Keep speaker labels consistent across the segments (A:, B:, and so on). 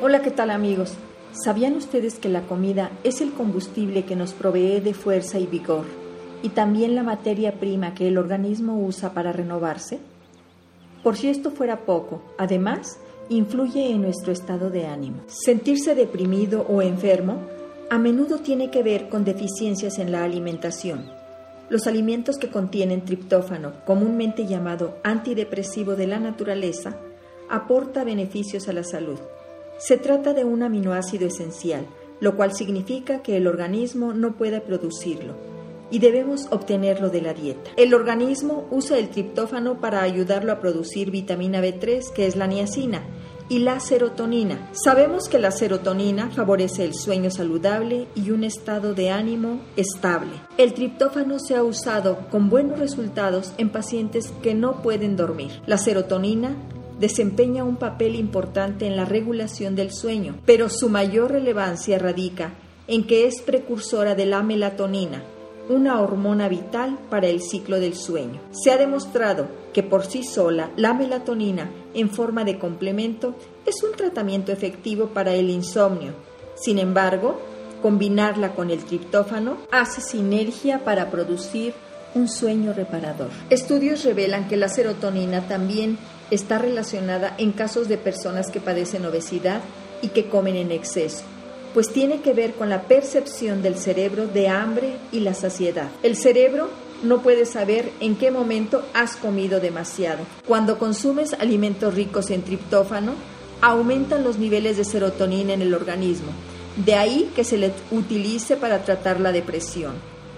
A: Hola, ¿qué tal amigos? ¿Sabían ustedes que la comida es el combustible que nos provee de fuerza y vigor y también la materia prima que el organismo usa para renovarse? Por si esto fuera poco, además, influye en nuestro estado de ánimo. Sentirse deprimido o enfermo a menudo tiene que ver con deficiencias en la alimentación. Los alimentos que contienen triptófano, comúnmente llamado antidepresivo de la naturaleza, aporta beneficios a la salud. Se trata de un aminoácido esencial, lo cual significa que el organismo no puede producirlo y debemos obtenerlo de la dieta. El organismo usa el triptófano para ayudarlo a producir vitamina B3, que es la niacina, y la serotonina. Sabemos que la serotonina favorece el sueño saludable y un estado de ánimo estable. El triptófano se ha usado con buenos resultados en pacientes que no pueden dormir. La serotonina desempeña un papel importante en la regulación del sueño, pero su mayor relevancia radica en que es precursora de la melatonina, una hormona vital para el ciclo del sueño. Se ha demostrado que por sí sola la melatonina en forma de complemento es un tratamiento efectivo para el insomnio. Sin embargo, combinarla con el triptófano hace sinergia para producir un sueño reparador. Estudios revelan que la serotonina también está relacionada en casos de personas que padecen obesidad y que comen en exceso, pues tiene que ver con la percepción del cerebro de hambre y la saciedad. El cerebro no puede saber en qué momento has comido demasiado. Cuando consumes alimentos ricos en triptófano, aumentan los niveles de serotonina en el organismo. De ahí que se le utilice para tratar la depresión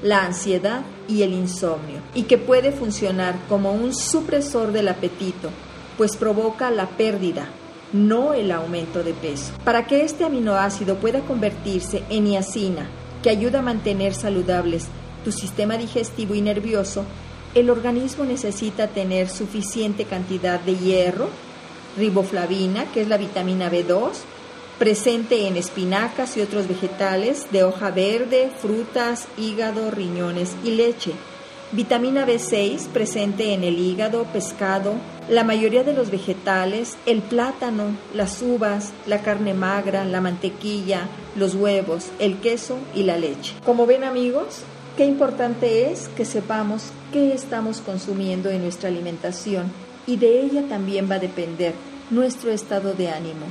A: la ansiedad y el insomnio, y que puede funcionar como un supresor del apetito, pues provoca la pérdida, no el aumento de peso. Para que este aminoácido pueda convertirse en niacina, que ayuda a mantener saludables tu sistema digestivo y nervioso, el organismo necesita tener suficiente cantidad de hierro, riboflavina, que es la vitamina B2, presente en espinacas y otros vegetales de hoja verde, frutas, hígado, riñones y leche. Vitamina B6 presente en el hígado, pescado, la mayoría de los vegetales, el plátano, las uvas, la carne magra, la mantequilla, los huevos, el queso y la leche. Como ven amigos, qué importante es que sepamos qué estamos consumiendo en nuestra alimentación y de ella también va a depender nuestro estado de ánimo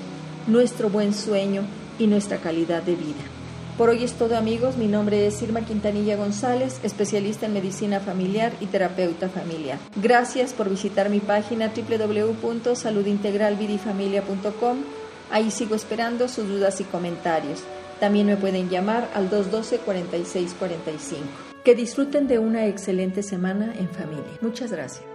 A: nuestro buen sueño y nuestra calidad de vida. Por hoy es todo amigos, mi nombre es Irma Quintanilla González, especialista en medicina familiar y terapeuta familiar. Gracias por visitar mi página www.saludintegralvidifamilia.com. Ahí sigo esperando sus dudas y comentarios. También me pueden llamar al 212-4645. Que disfruten de una excelente semana en familia. Muchas gracias.